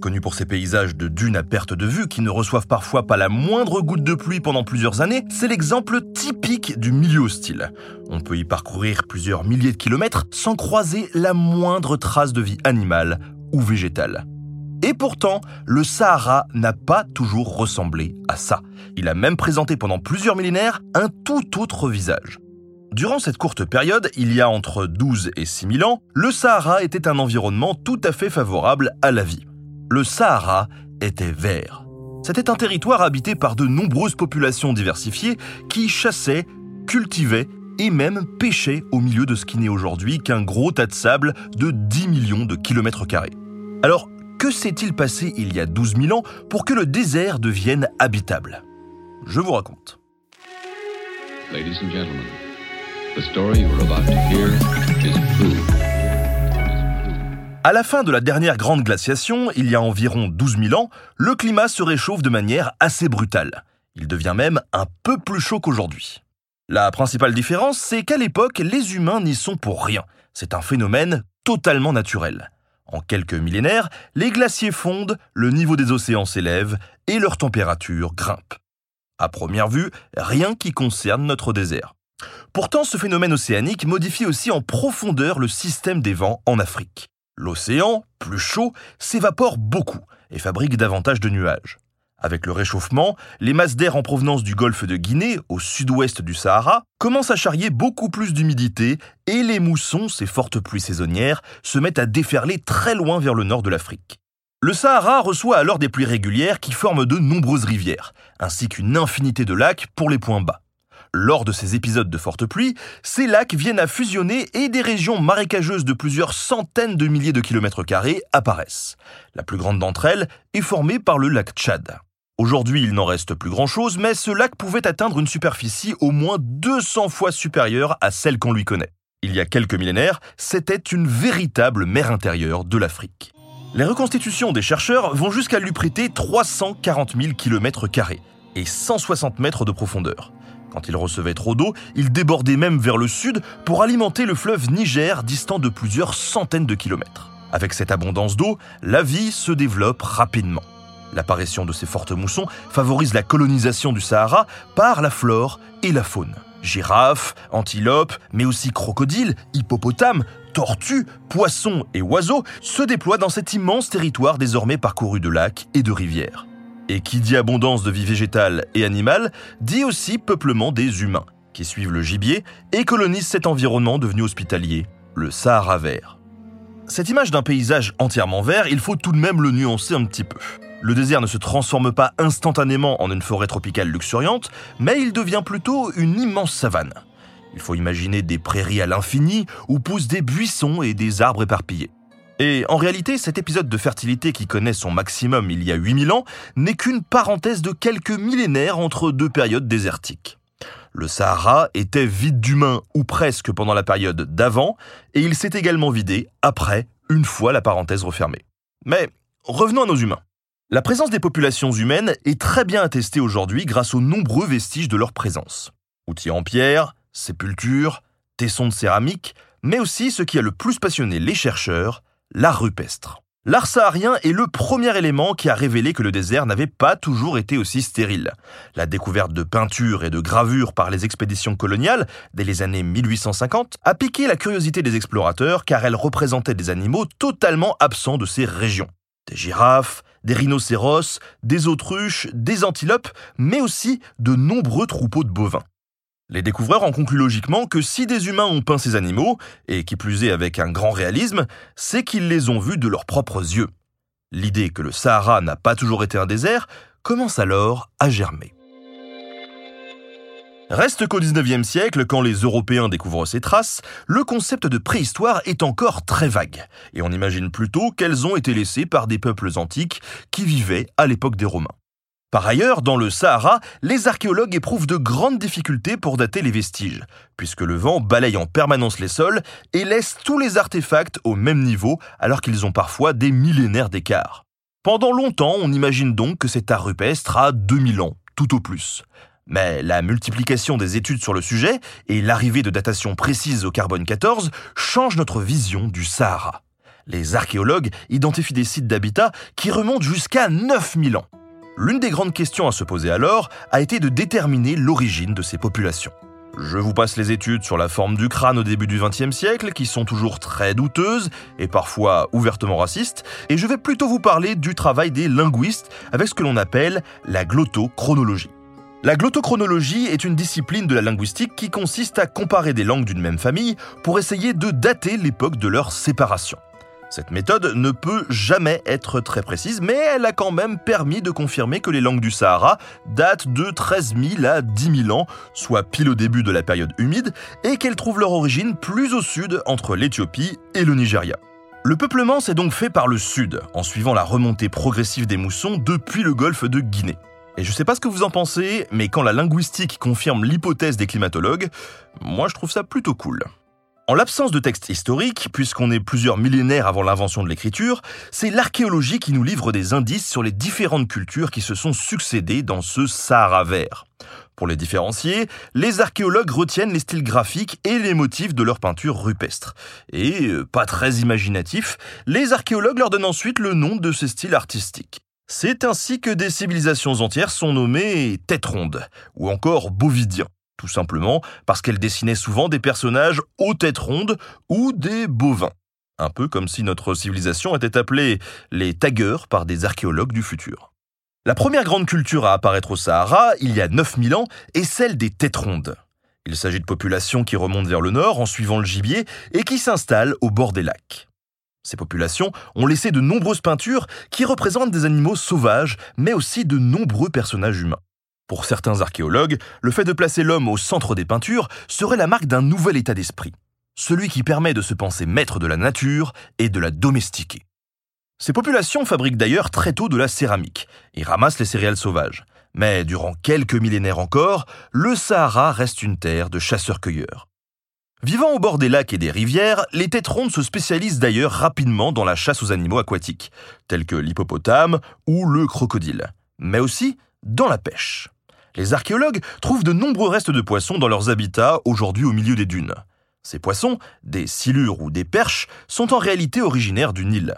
Connu pour ses paysages de dunes à perte de vue qui ne reçoivent parfois pas la moindre goutte de pluie pendant plusieurs années, c'est l'exemple typique du milieu hostile. On peut y parcourir plusieurs milliers de kilomètres sans croiser la moindre trace de vie animale ou végétale. Et pourtant, le Sahara n'a pas toujours ressemblé à ça. Il a même présenté pendant plusieurs millénaires un tout autre visage. Durant cette courte période, il y a entre 12 et 6 000 ans, le Sahara était un environnement tout à fait favorable à la vie le Sahara était vert. C'était un territoire habité par de nombreuses populations diversifiées qui chassaient, cultivaient et même pêchaient au milieu de ce qui n'est aujourd'hui qu'un gros tas de sable de 10 millions de kilomètres carrés. Alors, que s'est-il passé il y a 12 000 ans pour que le désert devienne habitable? Je vous raconte. À la fin de la dernière grande glaciation, il y a environ 12 000 ans, le climat se réchauffe de manière assez brutale. Il devient même un peu plus chaud qu'aujourd'hui. La principale différence, c'est qu'à l'époque, les humains n'y sont pour rien. C'est un phénomène totalement naturel. En quelques millénaires, les glaciers fondent, le niveau des océans s'élève et leur température grimpe. À première vue, rien qui concerne notre désert. Pourtant, ce phénomène océanique modifie aussi en profondeur le système des vents en Afrique. L'océan, plus chaud, s'évapore beaucoup et fabrique davantage de nuages. Avec le réchauffement, les masses d'air en provenance du golfe de Guinée, au sud-ouest du Sahara, commencent à charrier beaucoup plus d'humidité et les moussons, ces fortes pluies saisonnières, se mettent à déferler très loin vers le nord de l'Afrique. Le Sahara reçoit alors des pluies régulières qui forment de nombreuses rivières, ainsi qu'une infinité de lacs pour les points bas. Lors de ces épisodes de forte pluie, ces lacs viennent à fusionner et des régions marécageuses de plusieurs centaines de milliers de kilomètres carrés apparaissent. La plus grande d'entre elles est formée par le lac Tchad. Aujourd'hui, il n'en reste plus grand-chose, mais ce lac pouvait atteindre une superficie au moins 200 fois supérieure à celle qu'on lui connaît. Il y a quelques millénaires, c'était une véritable mer intérieure de l'Afrique. Les reconstitutions des chercheurs vont jusqu'à lui prêter 340 000 km et 160 mètres de profondeur. Quand il recevait trop d'eau, il débordait même vers le sud pour alimenter le fleuve Niger distant de plusieurs centaines de kilomètres. Avec cette abondance d'eau, la vie se développe rapidement. L'apparition de ces fortes moussons favorise la colonisation du Sahara par la flore et la faune. Girafes, antilopes, mais aussi crocodiles, hippopotames, tortues, poissons et oiseaux se déploient dans cet immense territoire désormais parcouru de lacs et de rivières. Et qui dit abondance de vie végétale et animale, dit aussi peuplement des humains, qui suivent le gibier et colonisent cet environnement devenu hospitalier, le Sahara vert. Cette image d'un paysage entièrement vert, il faut tout de même le nuancer un petit peu. Le désert ne se transforme pas instantanément en une forêt tropicale luxuriante, mais il devient plutôt une immense savane. Il faut imaginer des prairies à l'infini où poussent des buissons et des arbres éparpillés. Et en réalité, cet épisode de fertilité qui connaît son maximum il y a 8000 ans n'est qu'une parenthèse de quelques millénaires entre deux périodes désertiques. Le Sahara était vide d'humains ou presque pendant la période d'avant, et il s'est également vidé après, une fois la parenthèse refermée. Mais revenons à nos humains. La présence des populations humaines est très bien attestée aujourd'hui grâce aux nombreux vestiges de leur présence. Outils en pierre, sépultures, tessons de céramique, mais aussi ce qui a le plus passionné les chercheurs, l'art rupestre. L'art saharien est le premier élément qui a révélé que le désert n'avait pas toujours été aussi stérile. La découverte de peintures et de gravures par les expéditions coloniales, dès les années 1850, a piqué la curiosité des explorateurs car elles représentaient des animaux totalement absents de ces régions. Des girafes, des rhinocéros, des autruches, des antilopes, mais aussi de nombreux troupeaux de bovins. Les découvreurs en concluent logiquement que si des humains ont peint ces animaux, et qui plus est avec un grand réalisme, c'est qu'ils les ont vus de leurs propres yeux. L'idée que le Sahara n'a pas toujours été un désert commence alors à germer. Reste qu'au 19e siècle, quand les Européens découvrent ces traces, le concept de préhistoire est encore très vague, et on imagine plutôt qu'elles ont été laissées par des peuples antiques qui vivaient à l'époque des Romains. Par ailleurs, dans le Sahara, les archéologues éprouvent de grandes difficultés pour dater les vestiges, puisque le vent balaye en permanence les sols et laisse tous les artefacts au même niveau alors qu'ils ont parfois des millénaires d'écart. Pendant longtemps, on imagine donc que cet art rupestre a 2000 ans, tout au plus. Mais la multiplication des études sur le sujet et l'arrivée de datations précises au carbone 14 changent notre vision du Sahara. Les archéologues identifient des sites d'habitat qui remontent jusqu'à 9000 ans. L'une des grandes questions à se poser alors a été de déterminer l'origine de ces populations. Je vous passe les études sur la forme du crâne au début du XXe siècle, qui sont toujours très douteuses et parfois ouvertement racistes, et je vais plutôt vous parler du travail des linguistes avec ce que l'on appelle la glottochronologie. La glottochronologie est une discipline de la linguistique qui consiste à comparer des langues d'une même famille pour essayer de dater l'époque de leur séparation. Cette méthode ne peut jamais être très précise, mais elle a quand même permis de confirmer que les langues du Sahara datent de 13 000 à 10 000 ans, soit pile au début de la période humide, et qu'elles trouvent leur origine plus au sud, entre l'Éthiopie et le Nigeria. Le peuplement s'est donc fait par le sud, en suivant la remontée progressive des moussons depuis le golfe de Guinée. Et je sais pas ce que vous en pensez, mais quand la linguistique confirme l'hypothèse des climatologues, moi je trouve ça plutôt cool. En l'absence de textes historiques, puisqu'on est plusieurs millénaires avant l'invention de l'écriture, c'est l'archéologie qui nous livre des indices sur les différentes cultures qui se sont succédées dans ce Sahara vert. Pour les différencier, les archéologues retiennent les styles graphiques et les motifs de leurs peintures rupestres. Et, euh, pas très imaginatif, les archéologues leur donnent ensuite le nom de ces styles artistiques. C'est ainsi que des civilisations entières sont nommées têtes rondes, ou encore bovidiens, tout simplement parce qu'elles dessinaient souvent des personnages aux têtes rondes ou des bovins. Un peu comme si notre civilisation était appelée les taggers par des archéologues du futur. La première grande culture à apparaître au Sahara, il y a 9000 ans, est celle des têtes rondes. Il s'agit de populations qui remontent vers le nord en suivant le gibier et qui s'installent au bord des lacs. Ces populations ont laissé de nombreuses peintures qui représentent des animaux sauvages, mais aussi de nombreux personnages humains. Pour certains archéologues, le fait de placer l'homme au centre des peintures serait la marque d'un nouvel état d'esprit, celui qui permet de se penser maître de la nature et de la domestiquer. Ces populations fabriquent d'ailleurs très tôt de la céramique et ramassent les céréales sauvages. Mais durant quelques millénaires encore, le Sahara reste une terre de chasseurs-cueilleurs. Vivant au bord des lacs et des rivières, les têtes rondes se spécialisent d'ailleurs rapidement dans la chasse aux animaux aquatiques, tels que l'hippopotame ou le crocodile, mais aussi dans la pêche. Les archéologues trouvent de nombreux restes de poissons dans leurs habitats aujourd'hui au milieu des dunes. Ces poissons, des silures ou des perches, sont en réalité originaires du Nil.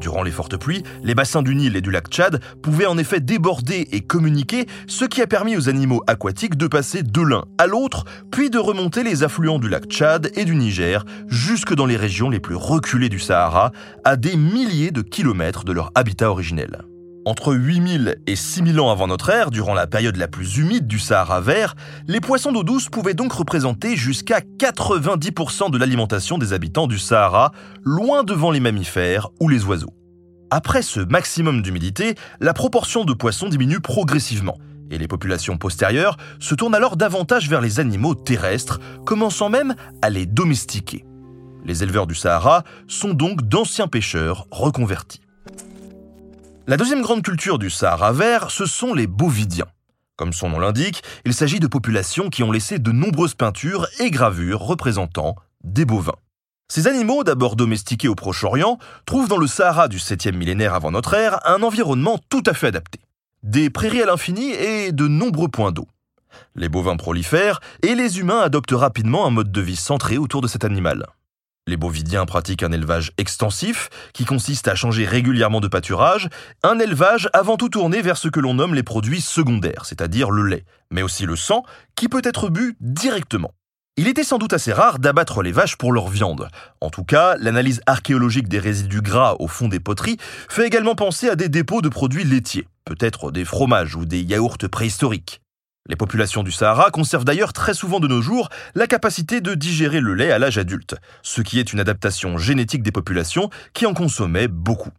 Durant les fortes pluies, les bassins du Nil et du lac Tchad pouvaient en effet déborder et communiquer, ce qui a permis aux animaux aquatiques de passer de l'un à l'autre, puis de remonter les affluents du lac Tchad et du Niger jusque dans les régions les plus reculées du Sahara, à des milliers de kilomètres de leur habitat originel. Entre 8000 et 6000 ans avant notre ère, durant la période la plus humide du Sahara vert, les poissons d'eau douce pouvaient donc représenter jusqu'à 90% de l'alimentation des habitants du Sahara, loin devant les mammifères ou les oiseaux. Après ce maximum d'humidité, la proportion de poissons diminue progressivement, et les populations postérieures se tournent alors davantage vers les animaux terrestres, commençant même à les domestiquer. Les éleveurs du Sahara sont donc d'anciens pêcheurs reconvertis. La deuxième grande culture du Sahara vert, ce sont les bovidiens. Comme son nom l'indique, il s'agit de populations qui ont laissé de nombreuses peintures et gravures représentant des bovins. Ces animaux, d'abord domestiqués au Proche-Orient, trouvent dans le Sahara du 7e millénaire avant notre ère un environnement tout à fait adapté. Des prairies à l'infini et de nombreux points d'eau. Les bovins prolifèrent et les humains adoptent rapidement un mode de vie centré autour de cet animal. Les bovidiens pratiquent un élevage extensif, qui consiste à changer régulièrement de pâturage, un élevage avant tout tourné vers ce que l'on nomme les produits secondaires, c'est-à-dire le lait, mais aussi le sang, qui peut être bu directement. Il était sans doute assez rare d'abattre les vaches pour leur viande. En tout cas, l'analyse archéologique des résidus gras au fond des poteries fait également penser à des dépôts de produits laitiers, peut-être des fromages ou des yaourts préhistoriques. Les populations du Sahara conservent d'ailleurs très souvent de nos jours la capacité de digérer le lait à l'âge adulte, ce qui est une adaptation génétique des populations qui en consommaient beaucoup.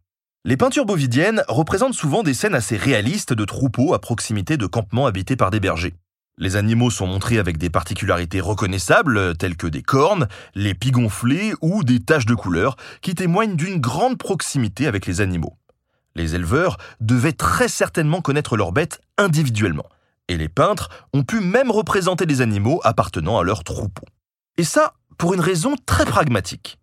Les peintures bovidiennes représentent souvent des scènes assez réalistes de troupeaux à proximité de campements habités par des bergers. Les animaux sont montrés avec des particularités reconnaissables, telles que des cornes, les pieds gonflés ou des taches de couleur, qui témoignent d'une grande proximité avec les animaux. Les éleveurs devaient très certainement connaître leurs bêtes individuellement, et les peintres ont pu même représenter des animaux appartenant à leur troupeau. Et ça, pour une raison très pragmatique.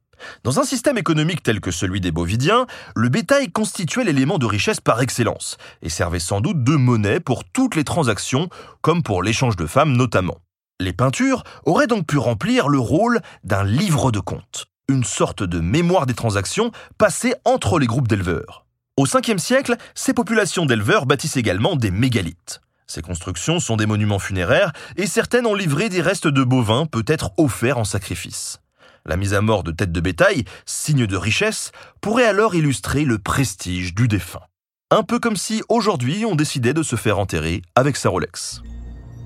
Dans un système économique tel que celui des bovidiens, le bétail constituait l'élément de richesse par excellence et servait sans doute de monnaie pour toutes les transactions, comme pour l'échange de femmes notamment. Les peintures auraient donc pu remplir le rôle d'un livre de comptes, une sorte de mémoire des transactions passées entre les groupes d'éleveurs. Au 5e siècle, ces populations d'éleveurs bâtissent également des mégalithes. Ces constructions sont des monuments funéraires et certaines ont livré des restes de bovins peut-être offerts en sacrifice. La mise à mort de têtes de bétail, signe de richesse, pourrait alors illustrer le prestige du défunt. Un peu comme si aujourd'hui on décidait de se faire enterrer avec sa Rolex.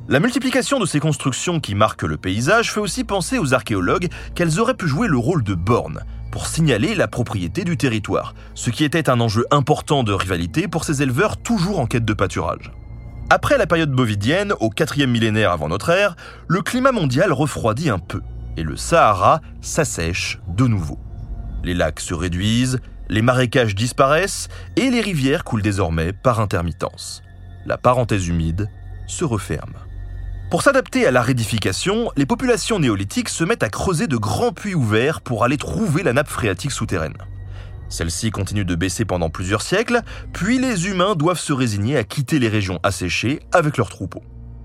La multiplication de ces constructions qui marquent le paysage fait aussi penser aux archéologues qu'elles auraient pu jouer le rôle de bornes pour signaler la propriété du territoire, ce qui était un enjeu important de rivalité pour ces éleveurs toujours en quête de pâturage. Après la période bovidienne, au 4e millénaire avant notre ère, le climat mondial refroidit un peu et le Sahara s'assèche de nouveau. Les lacs se réduisent, les marécages disparaissent et les rivières coulent désormais par intermittence. La parenthèse humide se referme. Pour s'adapter à la rédification, les populations néolithiques se mettent à creuser de grands puits ouverts pour aller trouver la nappe phréatique souterraine. Celle-ci continue de baisser pendant plusieurs siècles, puis les humains doivent se résigner à quitter les régions asséchées avec leurs troupeaux.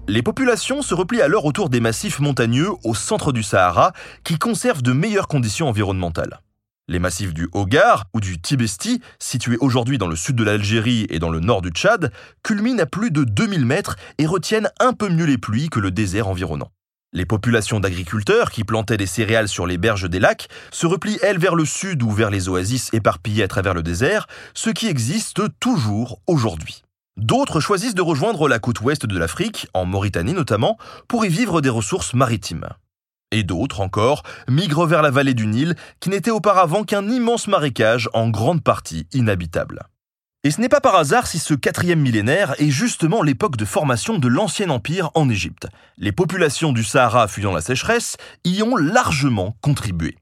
Les populations se replient alors autour des massifs montagneux au centre du Sahara qui conservent de meilleures conditions environnementales. Les massifs du Hogar ou du Tibesti, situés aujourd'hui dans le sud de l'Algérie et dans le nord du Tchad, culminent à plus de 2000 mètres et retiennent un peu mieux les pluies que le désert environnant. Les populations d'agriculteurs qui plantaient des céréales sur les berges des lacs se replient, elles, vers le sud ou vers les oasis éparpillées à travers le désert, ce qui existe toujours aujourd'hui. D'autres choisissent de rejoindre la côte ouest de l'Afrique, en Mauritanie notamment, pour y vivre des ressources maritimes. Et d'autres encore migrent vers la vallée du Nil, qui n'était auparavant qu'un immense marécage en grande partie inhabitable. Et ce n'est pas par hasard si ce quatrième millénaire est justement l'époque de formation de l'ancien empire en Égypte. Les populations du Sahara fuyant la sécheresse y ont largement contribué.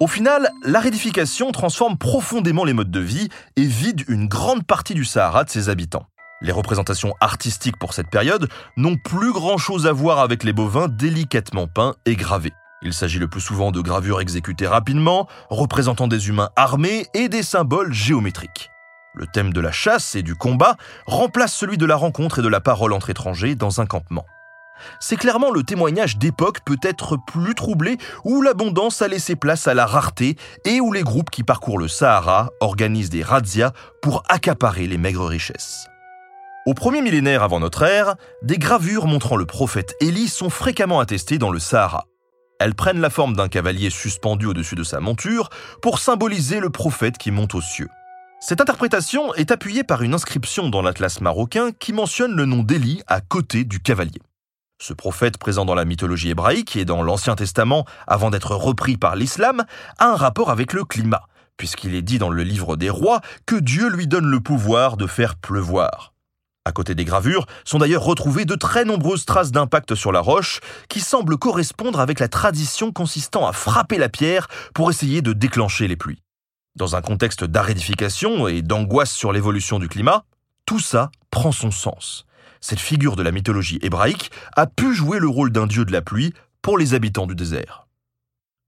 Au final, la rédification transforme profondément les modes de vie et vide une grande partie du Sahara de ses habitants. Les représentations artistiques pour cette période n'ont plus grand-chose à voir avec les bovins délicatement peints et gravés. Il s'agit le plus souvent de gravures exécutées rapidement, représentant des humains armés et des symboles géométriques. Le thème de la chasse et du combat remplace celui de la rencontre et de la parole entre étrangers dans un campement c'est clairement le témoignage d'époques peut-être plus troublées où l'abondance a laissé place à la rareté et où les groupes qui parcourent le Sahara organisent des razzias pour accaparer les maigres richesses. Au premier millénaire avant notre ère, des gravures montrant le prophète Élie sont fréquemment attestées dans le Sahara. Elles prennent la forme d'un cavalier suspendu au-dessus de sa monture pour symboliser le prophète qui monte aux cieux. Cette interprétation est appuyée par une inscription dans l'Atlas marocain qui mentionne le nom d'Élie à côté du cavalier. Ce prophète présent dans la mythologie hébraïque et dans l'Ancien Testament avant d'être repris par l'islam a un rapport avec le climat, puisqu'il est dit dans le livre des rois que Dieu lui donne le pouvoir de faire pleuvoir. À côté des gravures sont d'ailleurs retrouvées de très nombreuses traces d'impact sur la roche qui semblent correspondre avec la tradition consistant à frapper la pierre pour essayer de déclencher les pluies. Dans un contexte d'arédification et d'angoisse sur l'évolution du climat, tout ça prend son sens cette figure de la mythologie hébraïque a pu jouer le rôle d'un dieu de la pluie pour les habitants du désert.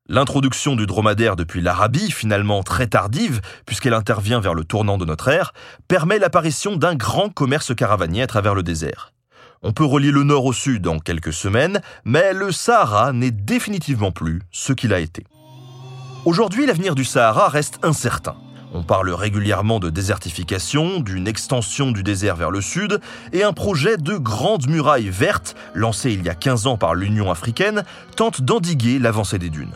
L'introduction du dromadaire depuis l'Arabie, finalement très tardive, puisqu'elle intervient vers le tournant de notre ère, permet l'apparition d'un grand commerce caravanier à travers le désert. On peut relier le nord au sud en quelques semaines, mais le Sahara n'est définitivement plus ce qu'il a été. Aujourd'hui, l'avenir du Sahara reste incertain. On parle régulièrement de désertification, d'une extension du désert vers le sud, et un projet de grande muraille verte, lancé il y a 15 ans par l'Union africaine, tente d'endiguer l'avancée des dunes.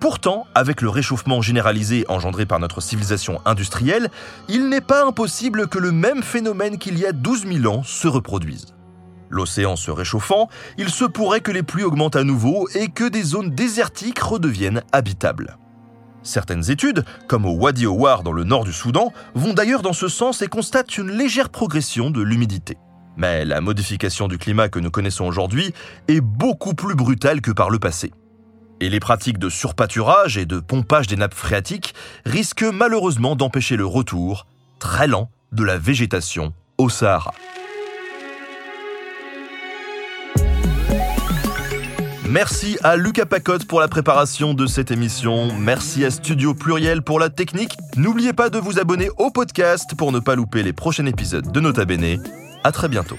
Pourtant, avec le réchauffement généralisé engendré par notre civilisation industrielle, il n'est pas impossible que le même phénomène qu'il y a 12 000 ans se reproduise. L'océan se réchauffant, il se pourrait que les pluies augmentent à nouveau et que des zones désertiques redeviennent habitables. Certaines études, comme au Wadi Owar dans le nord du Soudan, vont d'ailleurs dans ce sens et constatent une légère progression de l'humidité. Mais la modification du climat que nous connaissons aujourd'hui est beaucoup plus brutale que par le passé. Et les pratiques de surpâturage et de pompage des nappes phréatiques risquent malheureusement d'empêcher le retour, très lent, de la végétation au Sahara. Merci à Lucas Pacotte pour la préparation de cette émission. Merci à Studio Pluriel pour la technique. N'oubliez pas de vous abonner au podcast pour ne pas louper les prochains épisodes de Nota Bene. À très bientôt.